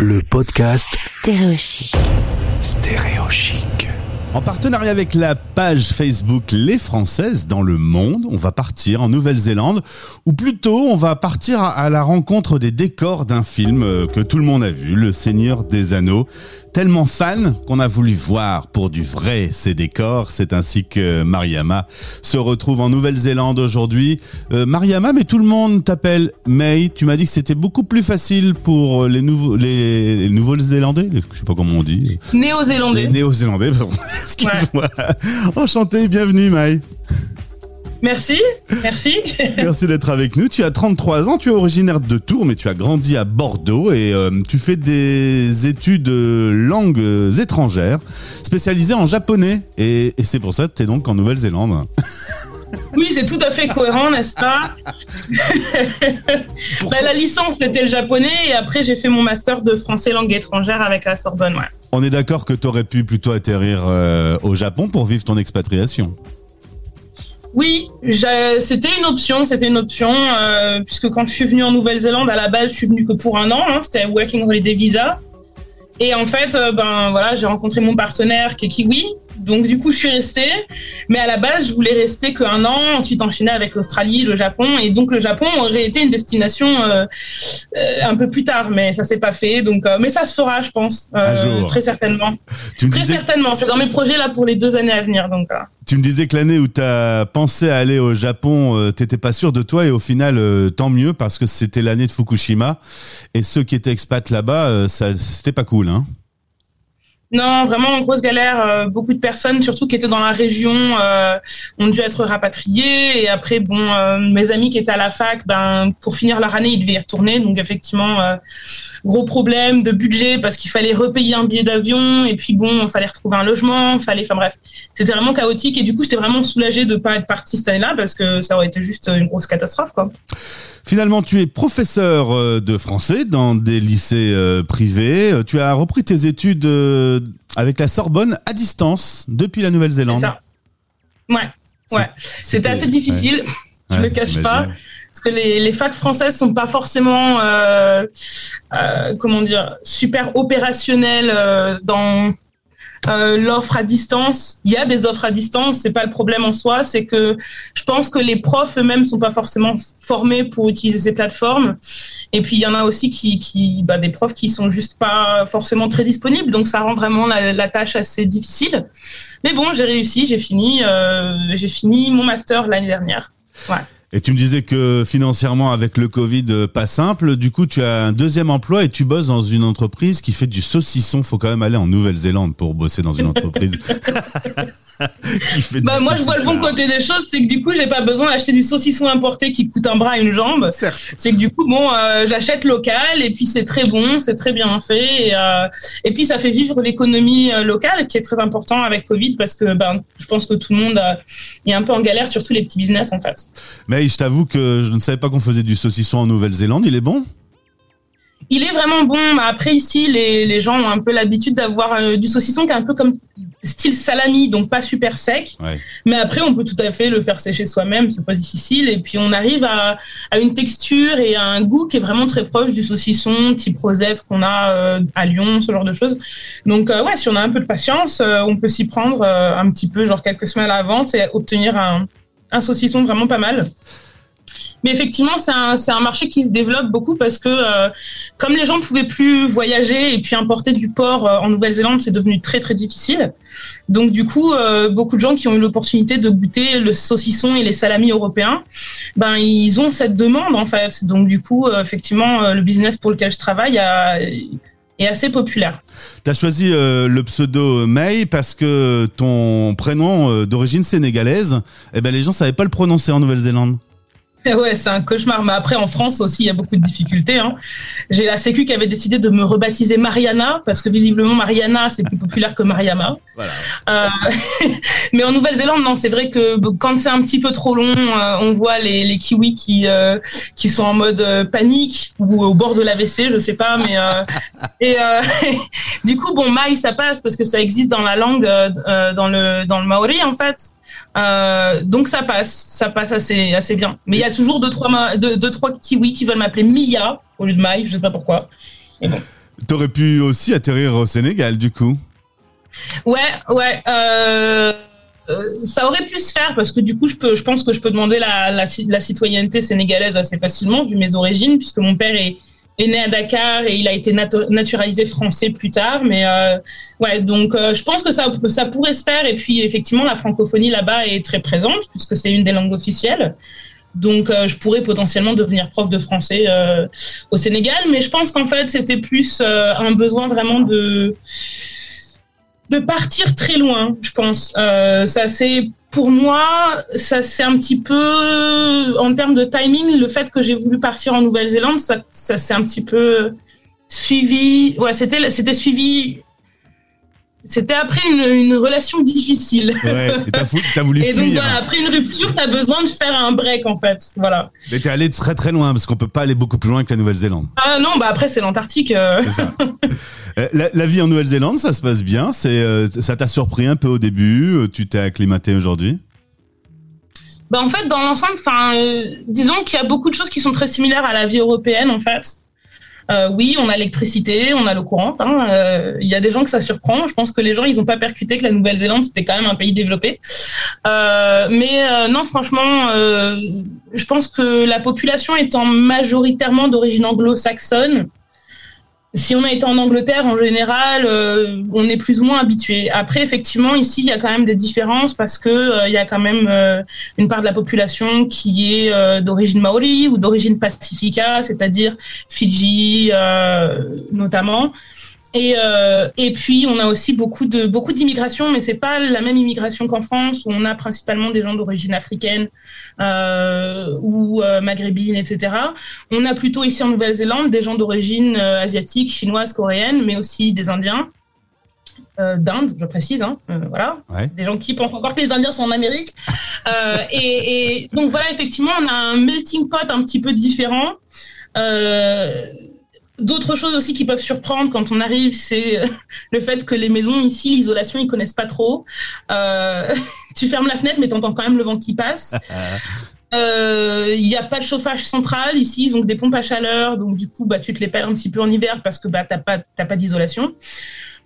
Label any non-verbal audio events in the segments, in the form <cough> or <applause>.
le podcast Stéréochic. Stéréochic. En partenariat avec la page Facebook Les Françaises dans le monde, on va partir en Nouvelle-Zélande, ou plutôt on va partir à la rencontre des décors d'un film euh, que tout le monde a vu, Le Seigneur des Anneaux. Tellement fan qu'on a voulu voir pour du vrai ces décors. C'est ainsi que Mariama se retrouve en Nouvelle-Zélande aujourd'hui. Euh, Mariama, mais tout le monde t'appelle May. Tu m'as dit que c'était beaucoup plus facile pour les nouveaux, les, les Nouveaux-Zélandais. Je sais pas comment on dit. Néo-zélandais. Les Néo-Zélandais, pardon. <laughs> Excuse-moi. Enchanté, bienvenue May. Merci, merci. <laughs> Merci d'être avec nous. Tu as 33 ans, tu es originaire de Tours, mais tu as grandi à Bordeaux et euh, tu fais des études de langues étrangères, spécialisées en japonais. Et, et c'est pour ça que tu es donc en Nouvelle-Zélande. <laughs> Oui, c'est tout à fait cohérent, n'est-ce pas? <laughs> Bah, La licence, c'était le japonais, et après, j'ai fait mon master de français langue étrangère avec la Sorbonne, ouais. On est d'accord que tu aurais pu plutôt atterrir euh, au Japon pour vivre ton expatriation. Oui, c'était une option, c'était une option, euh, puisque quand je suis venue en Nouvelle-Zélande, à la base, je suis venue que pour un an, hein, c'était Working Holiday Visa. Et en fait, euh, ben voilà, j'ai rencontré mon partenaire qui est donc du coup, je suis restée. Mais à la base, je voulais rester qu'un an, ensuite enchaîner avec l'Australie, le Japon, et donc le Japon aurait été une destination euh, euh, un peu plus tard, mais ça s'est pas fait. Donc, euh, mais ça se fera, je pense, euh, très certainement. Tu me Très disais, certainement, c'est dans mes projets là pour les deux années à venir, donc. tu me disais que l'année où tu as pensé à aller au Japon, t'étais pas sûr de toi et au final, tant mieux parce que c'était l'année de Fukushima et ceux qui étaient expats là-bas, ça c'était pas cool, hein. Non, vraiment grosse galère. Euh, beaucoup de personnes, surtout qui étaient dans la région, euh, ont dû être rapatriées. Et après, bon, euh, mes amis qui étaient à la fac, ben pour finir leur année, ils devaient y retourner. Donc effectivement, gros problème de budget parce qu'il fallait repayer un billet d'avion. Et puis bon, il fallait retrouver un logement. Fallait, enfin bref, c'était vraiment chaotique. Et du coup, j'étais vraiment soulagée de pas être partie cette année-là parce que ça aurait été juste une grosse catastrophe, quoi. Finalement, tu es professeur euh, de français dans des lycées euh, privés. Euh, Tu as repris tes études avec la Sorbonne à distance depuis la Nouvelle-Zélande. Ouais, ouais. C'était assez difficile. Je Ouais, le cache pas. Parce que les, les facs françaises sont pas forcément, euh, euh, comment dire, super opérationnelles euh, dans l'offre à distance. Il y a des offres à distance, c'est pas le problème en soi. C'est que je pense que les profs eux-mêmes sont pas forcément formés pour utiliser ces plateformes. Et puis il y en a aussi qui, bah, des profs qui sont juste pas forcément très disponibles. Donc ça rend vraiment la, tâche assez difficile. Mais bon, j'ai réussi, j'ai fini, j'ai fini mon master l'année dernière. Et tu me disais que financièrement, avec le Covid, euh, pas simple. Du coup, tu as un deuxième emploi et tu bosses dans une entreprise qui fait du saucisson. Faut quand même aller en Nouvelle-Zélande pour bosser dans une entreprise <laughs> <laughs> qui fait du Bah, moi, je vois le bon côté des choses, c'est que du coup, j'ai pas besoin d'acheter du saucisson importé qui coûte un bras et une jambe. C'est que du coup, bon, euh, j'achète local et puis c'est très bon, c'est très bien fait. Et, euh, et puis, ça fait vivre l'économie euh, locale qui est très important avec Covid parce que ben, je pense que tout le monde euh, est un peu en galère, surtout les petits business en fait. Mais je t'avoue que je ne savais pas qu'on faisait du saucisson en Nouvelle-Zélande. Il est bon? Il est vraiment bon. mais Après, ici, les, les gens ont un peu l'habitude d'avoir euh, du saucisson qui est un peu comme style salami, donc pas super sec. Ouais. Mais après, on peut tout à fait le faire sécher soi-même, c'est pas difficile. Et puis, on arrive à, à une texture et à un goût qui est vraiment très proche du saucisson type rosette qu'on a euh, à Lyon, ce genre de choses. Donc, euh, ouais, si on a un peu de patience, euh, on peut s'y prendre un petit peu, genre quelques semaines à l'avance et obtenir un, un saucisson vraiment pas mal. Mais effectivement, c'est un, un marché qui se développe beaucoup parce que euh, comme les gens ne pouvaient plus voyager et puis importer du porc euh, en Nouvelle-Zélande, c'est devenu très très difficile. Donc du coup, euh, beaucoup de gens qui ont eu l'opportunité de goûter le saucisson et les salamis européens, ben ils ont cette demande en fait. Donc du coup, effectivement, le business pour lequel je travaille est assez populaire. Tu as choisi le pseudo May parce que ton prénom d'origine sénégalaise, eh ben les gens savaient pas le prononcer en Nouvelle-Zélande. <laughs> Ouais, c'est un cauchemar. Mais après, en France aussi, il y a beaucoup de difficultés. hein. J'ai la Sécu qui avait décidé de me rebaptiser Mariana, parce que visiblement, Mariana, c'est plus populaire que Mariama. Voilà. Euh, <laughs> mais en Nouvelle-Zélande, non, c'est vrai que quand c'est un petit peu trop long, euh, on voit les, les kiwis qui, euh, qui sont en mode panique ou au bord de l'AVC, je sais pas, mais euh, et <laughs> du coup, bon, Mai, ça passe parce que ça existe dans la langue, dans le dans le maori en fait. Euh, donc ça passe, ça passe assez assez bien. Mais il y a toujours deux trois deux, deux, trois kiwis qui veulent m'appeler Mia au lieu de Mai, je sais pas pourquoi. T'aurais pu aussi atterrir au Sénégal, du coup. Ouais, ouais. Euh, ça aurait pu se faire parce que du coup, je, peux, je pense que je peux demander la, la, la citoyenneté sénégalaise assez facilement vu mes origines, puisque mon père est, est né à Dakar et il a été naturalisé français plus tard. Mais euh, ouais, donc euh, je pense que ça, ça pourrait se faire. Et puis effectivement, la francophonie là-bas est très présente puisque c'est une des langues officielles. Donc euh, je pourrais potentiellement devenir prof de français au Sénégal. Mais je pense qu'en fait, c'était plus un besoin vraiment de de partir très loin, je pense. ça c'est pour moi, ça c'est un petit peu, en termes de timing, le fait que j'ai voulu partir en Nouvelle-Zélande, ça, ça s'est un petit peu suivi. Ouais, c'était, c'était suivi c'était après une, relation difficile. Ouais, et t'as, voulu <laughs> et donc, voilà, après une rupture, t'as besoin de faire un break, en fait. Voilà. Mais t'es allé très très loin, parce qu'on peut pas aller beaucoup plus loin que la Nouvelle-Zélande. Ah non, bah après, c'est l'Antarctique. Euh. C'est ça. Euh, la, vie en Nouvelle-Zélande, ça se passe bien. C'est, euh, ça t'a surpris un peu au début. Tu t'es acclimaté aujourd'hui? Bah en fait, dans l'ensemble, enfin, disons qu'il y a beaucoup de choses qui sont très similaires à la vie européenne, en fait. Euh, oui, on a l'électricité, on a l'eau courante. Hein, euh, il y a des gens que ça surprend. Je pense que les gens, ils n'ont pas percuté que la Nouvelle-Zélande, c'était quand même un pays développé. Euh, mais non, franchement, je pense que la population étant majoritairement d'origine anglo-saxonne, si on a été en Angleterre, en général, euh, on est plus ou moins habitué. Après, effectivement, ici, il y a quand même des différences parce que euh, il y a quand même euh, une part de la population qui est d'origine maori ou d'origine pacifica, c'est-à-dire Fidji notamment. Et, et puis, on a aussi beaucoup de beaucoup d'immigration, mais c'est pas la même immigration qu'en France, où on a principalement des gens d'origine africaine euh, ou euh, maghrébine, etc. On a plutôt ici en Nouvelle-Zélande des gens d'origine euh, asiatique, chinoise, coréenne, mais aussi des Indiens. d'Inde, je précise, hein, voilà, des gens qui pensent encore que les Indiens sont en Amérique. et, et, donc voilà, effectivement, on a un melting pot un petit peu différent. D'autres choses aussi qui peuvent surprendre quand on arrive, c'est <laughs> le fait que les maisons ici, l'isolation, ils connaissent pas trop. Euh, <laughs> tu fermes la fenêtre, mais tu entends quand même le vent qui passe. <laughs> Euh, il n'y a pas de chauffage central ici, ils ont des pompes à chaleur, donc du coup, bah, tu te les perds un petit peu en hiver parce que bah, tu n'as pas, pas d'isolation.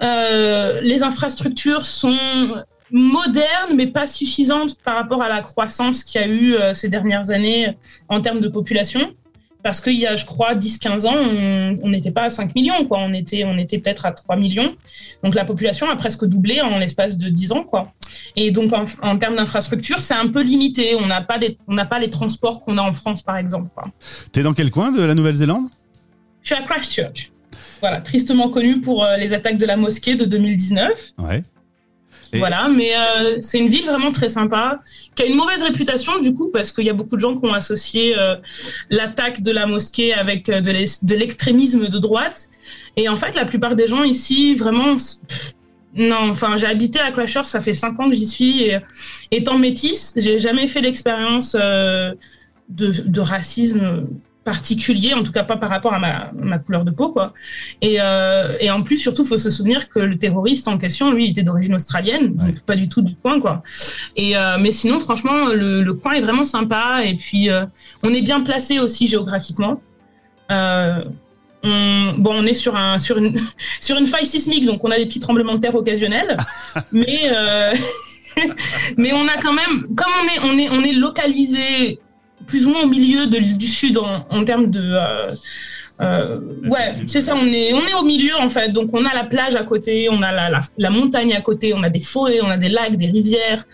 Euh, les infrastructures sont modernes, mais pas suffisantes par rapport à la croissance qu'il y a eu ces dernières années en termes de population parce qu'il y a, je crois, 10-15 ans, on n'était pas à 5 millions, quoi. On était, on était peut-être à 3 millions. Donc la population a presque doublé en l'espace de 10 ans, quoi. Et donc en, termes d'infrastructure, c'est un peu limité. On n'a pas, pas les transports qu'on a en France, par exemple. Tu es dans quel coin de la Nouvelle-Zélande? Je suis à Christchurch. Voilà, tristement connu pour euh, les attaques de la mosquée de 2019. Ouais. Voilà, mais euh, c'est une ville vraiment très sympa, qui a une mauvaise réputation du coup, parce qu'il y a beaucoup de gens qui ont associé euh, l'attaque de la mosquée avec euh, de l'extrémisme de droite. Et en fait, la plupart des gens ici, vraiment, non, enfin, j'ai habité à Crashers, ça fait cinq ans que j'y suis. Et, étant métisse, j'ai jamais fait l'expérience de, racisme particulier, en tout cas pas par rapport à ma, couleur de peau, quoi. Euh, et, en plus, surtout, faut se souvenir que le terroriste en question, lui, il était d'origine australienne, donc pas du tout du coin, quoi. Et euh, mais sinon, franchement, le, coin est vraiment sympa, et puis euh, on est bien placé aussi géographiquement. On, bon, on est sur, un, sur, une, <laughs> sur une faille sismique, donc on a des petits tremblements de terre occasionnels, <laughs> mais, <laughs> mais on a quand même, comme on est, on est, on est localisé plus ou moins au milieu du sud en, termes de. Euh, euh, ouais, c'est ça, on est, on est au milieu en fait. Donc on a la plage à côté, on a la, la montagne à côté, on a des forêts, on a des lacs, des rivières.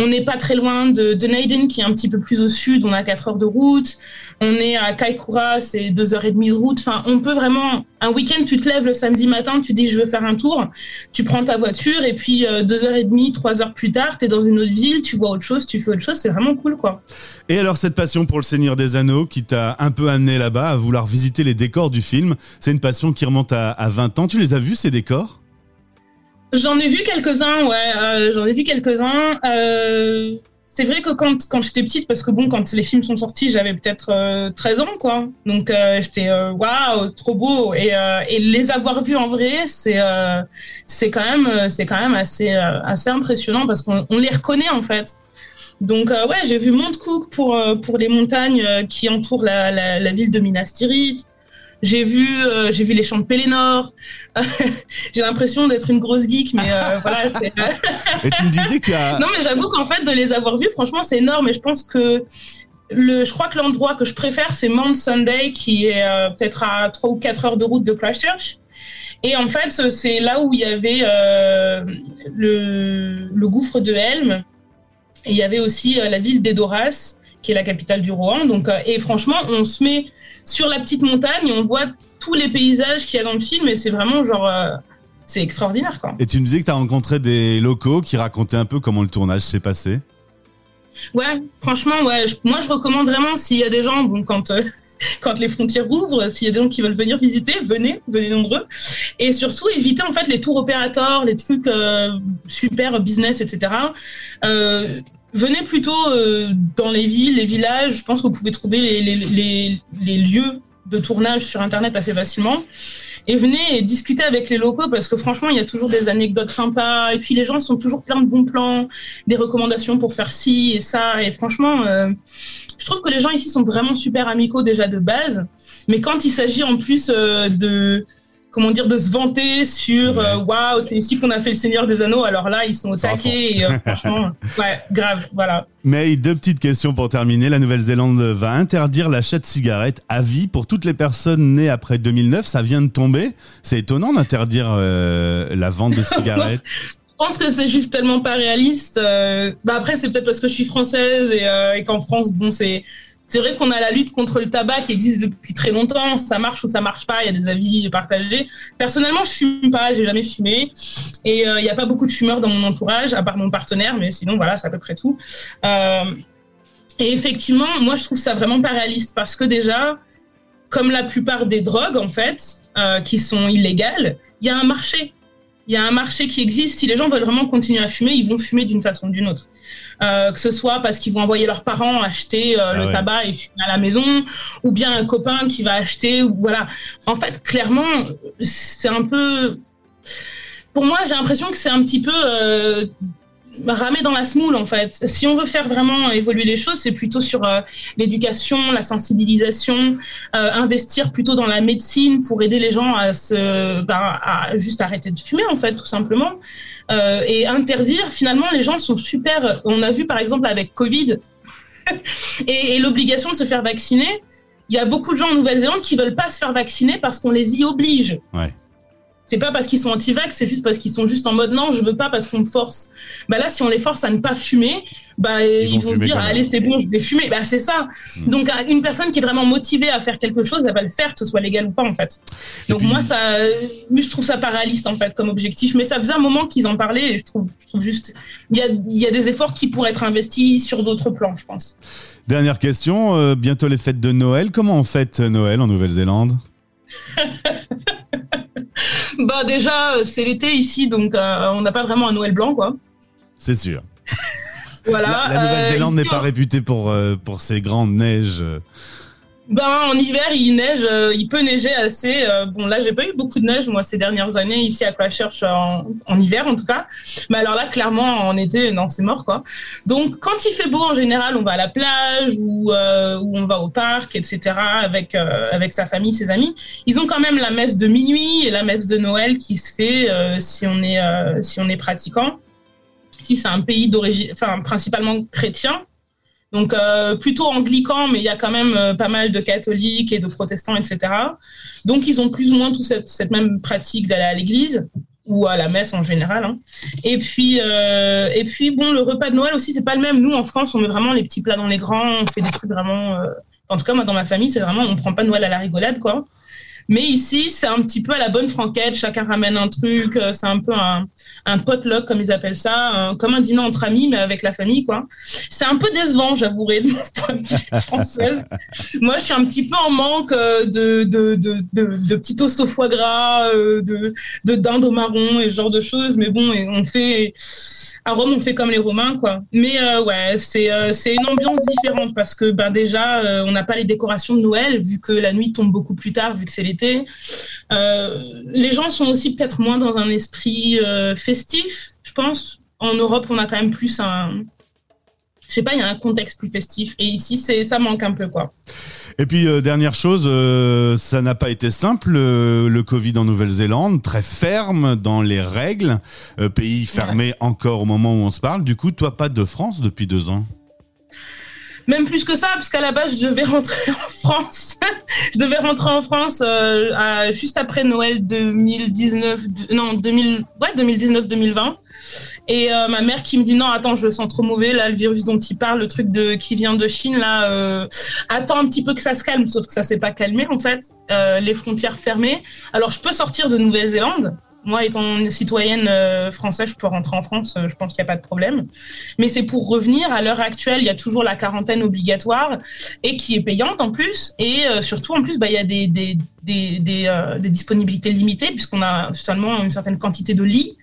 On n'est pas très loin de, de, Naiden, qui est un petit peu plus au sud. On a 4 heures de route. On est à Kaikoura, c'est 2 heures et demie de route. Enfin, on peut vraiment. Un week-end, tu te lèves le samedi matin, tu dis je veux faire un tour. Tu prends ta voiture et puis 2 euh, heures et demie, 3 heures plus tard, tu es dans une autre ville, tu vois autre chose, tu fais autre chose. C'est vraiment cool, quoi. Et alors, cette passion pour le Seigneur des Anneaux qui t'a un peu amené là-bas à vouloir visiter les décors du film, c'est une passion qui remonte à, à 20 ans. Tu les as vus, ces décors? J'en ai vu quelques-uns, ouais. Euh, j'en ai vu quelques-uns. Euh, c'est vrai que quand, quand j'étais petite, parce que bon, quand les films sont sortis, j'avais peut-être 13 euh, ans, quoi. Donc j'étais waouh, trop beau. Et, et, les avoir vus en vrai, c'est c'est quand même c'est quand même assez assez impressionnant parce qu'on les reconnaît en fait. Donc ouais, j'ai vu Mount Cook pour pour les montagnes qui entourent la, la, la ville de Minas Tirith. J'ai vu, euh, j'ai vu les champs de Pélénor. <laughs> j'ai l'impression d'être une grosse geek, mais euh, voilà. <laughs> et tu me disais que tu as. Non, mais j'avoue qu'en fait, de les avoir vus, franchement, c'est énorme. Et je pense que le, je crois que l'endroit que je préfère, c'est Mount Sunday, qui est euh, peut-être à 3 ou 4 heures de route de Christchurch. Et en fait, c'est là où il y avait le, le, gouffre de Helm. Et il y avait aussi la ville d'Edoras, qui est la capitale du Rohan. Donc, et franchement, on se met sur la petite montagne et on voit tous les paysages qu'il y a dans le film et c'est vraiment genre euh, c'est extraordinaire quoi. Et tu me disais que tu as rencontré des locaux qui racontaient un peu comment le tournage s'est passé. Ouais, franchement ouais, moi je recommande vraiment s'il y a des gens bon quand euh, <laughs> quand les frontières ouvrent, s'il y a des gens qui veulent venir visiter, venez, venez nombreux. Et surtout, évitez en fait les tours opérateurs, les trucs euh, super business, etc. venez plutôt dans les villes, les villages. Je pense que vous pouvez trouver les, les, les lieux de tournage sur Internet assez facilement. Et venez discuter avec les locaux parce que franchement, il y a toujours des anecdotes sympas. Et puis les gens sont toujours plein de bons plans, des recommandations pour faire ci et ça. Et franchement, euh, je trouve que les gens ici sont vraiment super amicaux déjà de base. Mais quand il s'agit en plus euh, de comment dire, de se vanter sur euh, waouh, c'est ici qu'on a fait le Seigneur des Anneaux. Alors là, ils sont au taquet et euh, franchement, <laughs> ouais, grave, voilà. Mais deux petites questions pour terminer. La Nouvelle-Zélande va interdire l'achat de cigarettes à vie pour toutes les personnes nées après 2009. Ça vient de tomber. C'est étonnant d'interdire euh, la vente de <laughs> cigarettes. Je pense que c'est juste tellement pas réaliste. bah après, c'est peut-être parce que je suis française et, et qu'en France, bon, c'est c'est vrai qu'on a la lutte contre le tabac qui existe depuis très longtemps. Ça marche ou ça marche pas. Il y a des avis partagés. Personnellement, je fume pas. J'ai jamais fumé. Et euh, il n'y a pas beaucoup de fumeurs dans mon entourage, à part mon partenaire. Mais sinon, voilà, c'est à peu près tout. Euh, et effectivement, moi, je trouve ça vraiment pas réaliste parce que déjà, comme la plupart des drogues, en fait, euh, qui sont illégales, il y a un marché il y a un marché qui existe. Si les gens veulent vraiment continuer à fumer, ils vont fumer d'une façon ou d'une autre. Euh, que ce soit parce qu'ils vont envoyer leurs parents acheter euh, le ah tabac et fumer à la maison, ou bien un copain qui va acheter. Ou, voilà. En fait, clairement, c'est un peu. Pour moi, j'ai l'impression que c'est un petit peu euh, ramer dans la smoule en fait. Si on veut faire vraiment évoluer les choses, c'est plutôt sur euh, l'éducation, la sensibilisation, euh, investir plutôt dans la médecine pour aider les gens à se, ben, à juste arrêter de fumer en fait, tout simplement. Euh, et interdire, finalement, les gens sont super. On a vu par exemple avec Covid <laughs> et, l'obligation de se faire vacciner. Il y a beaucoup de gens en Nouvelle-Zélande qui veulent pas se faire vacciner parce qu'on les y oblige. Ouais c'est pas parce qu'ils sont anti-vax, c'est juste parce qu'ils sont juste en mode non, je veux pas parce qu'on me force. Bah là, si on les force à ne pas fumer, bah ils, vont, se dire allez c'est bon, je vais fumer. Bah c'est ça. Hmm. Donc une personne qui est vraiment motivée à faire quelque chose, elle va le faire, que ce soit légal ou pas en fait. Donc moi ça, je trouve ça réaliste en fait comme objectif, mais ça faisait un moment qu'ils en parlaient et je trouve, juste il y a, y a des efforts qui pourraient être investis sur d'autres plans, je pense. Dernière question, euh, bientôt les fêtes de Noël. Comment on fête Noël en Nouvelle-Zélande? <laughs> <laughs> Bah déjà, c'est l'été ici, donc euh, on n'a pas vraiment un Noël blanc, quoi. C'est sûr. voilà. La, Nouvelle-Zélande euh, n'est pas réputée pour, euh, pour ses grandes neiges. Ben, en hiver, il neige, euh, il peut neiger assez. Euh, bon, là, j'ai pas eu beaucoup de neige, moi, ces dernières années, ici à Christchurch, en, en hiver, en tout cas. Mais alors là, clairement, en été, non, c'est mort, quoi. Donc, quand il fait beau, en général, on va à la plage ou, euh, ou on va au parc, etc., avec, avec sa famille, ses amis. Ils ont quand même la messe de minuit et la messe de Noël qui se fait si, on est, si on est pratiquant. Si c'est un pays d'origine, enfin, principalement chrétien, donc euh, plutôt anglican, mais il y a quand même euh, pas mal de catholiques et de protestants, etc. Donc ils ont plus ou moins toute cette, même pratique d'aller à l'église ou à la messe en général. Hein. Et puis euh, et puis bon, le repas de Noël aussi c'est pas le même. Nous en France, on met vraiment les petits plats dans les grands, on fait des trucs vraiment. En tout cas, moi dans ma famille, c'est vraiment on prend pas Noël à la rigolade quoi. Mais ici, c'est un petit peu à la bonne franquette. Chacun ramène un truc. Euh, c'est un peu un, un potluck, comme ils appellent ça, comme un dîner entre amis, mais avec la famille, quoi. C'est un peu décevant, j'avouerai, de mon point de vue française. Moi, je suis un petit peu en manque euh, de, de, de, de, de petits toasts au foie gras, euh, de, de dinde au marron et ce genre de choses. Mais bon, on fait à Rome, on fait comme les Romains, quoi. Mais euh, ouais, c'est euh, une ambiance différente parce que ben déjà, euh, on n'a pas les décorations de Noël vu que la nuit tombe beaucoup plus tard vu que c'est l'été. les gens sont aussi peut-être moins dans un esprit festif, je pense. En Europe, on a quand même plus un je sais pas, il y a un contexte plus festif. Et ici, c'est ça manque un peu, quoi. Et puis euh, dernière chose, euh, ça n'a pas été simple euh, le Covid en Nouvelle-Zélande, très ferme dans les règles, pays fermé encore au moment où on se parle. Du coup, toi, pas de France depuis deux ans? Même plus que ça, parce qu'à la base, je devais rentrer en France. <laughs> je devais rentrer en France juste après Noël 2019, non 2000, ouais 2019-2020. Et euh, ma mère qui me dit non, attends, je le sens trop mauvais, là, le virus dont il parle, le truc de qui vient de Chine, là, euh, attends un petit peu que ça se calme, sauf que ça s'est pas calmé en fait, euh, les frontières fermées. Alors je peux sortir de Nouvelle-Zélande. Moi, étant citoyenne française, je peux rentrer en France, je pense qu'il n'y a pas de problème. Mais c'est pour revenir. À l'heure actuelle, il y a toujours la quarantaine obligatoire et qui est payante en plus. Et surtout, en plus, bah, il y a des, des, des, des disponibilités limitées puisqu'on a seulement une certaine quantité de lits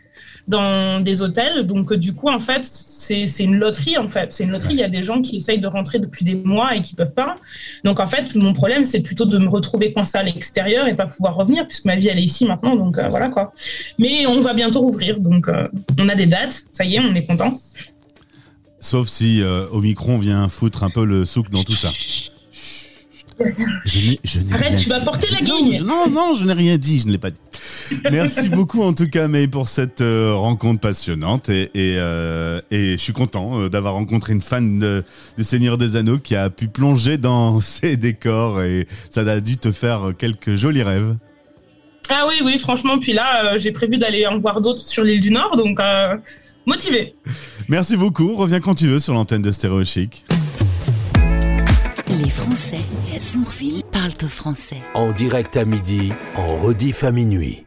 dans des hôtels. Donc, du coup, en fait, c'est une loterie, en fait. C'est une loterie. Il y a des gens qui essayent de rentrer depuis des mois et qui peuvent pas. Donc, en fait, mon problème, c'est plutôt de me retrouver coincé à l'extérieur et pas pouvoir revenir puisque ma vie, elle est ici maintenant. Donc, euh, voilà, quoi. Mais on va bientôt rouvrir. Donc, euh, on a des dates. Ça y est, on est content. Sauf si euh, Omicron vient foutre un peu le souk dans tout ça. <laughs> Je n'ai, Arrête, tu vas porter la guigne. Non, non, je n'ai rien dit, je ne l'ai pas dit. <laughs> Merci beaucoup en tout cas, May, pour cette euh, rencontre passionnante et, et, euh, et, je suis content euh, d'avoir rencontré une fan de, de, Seigneur des Anneaux qui a pu plonger dans <laughs> ces décors et ça a dû te faire quelques jolis rêves. Ah oui, oui, franchement. Puis là, j'ai prévu d'aller en voir d'autres sur l'île du Nord, donc motivé. Merci beaucoup. Reviens quand tu veux sur l'antenne de Stéréo Chic. Les Français Sourville parlent au français. En direct à midi, en rediff à minuit.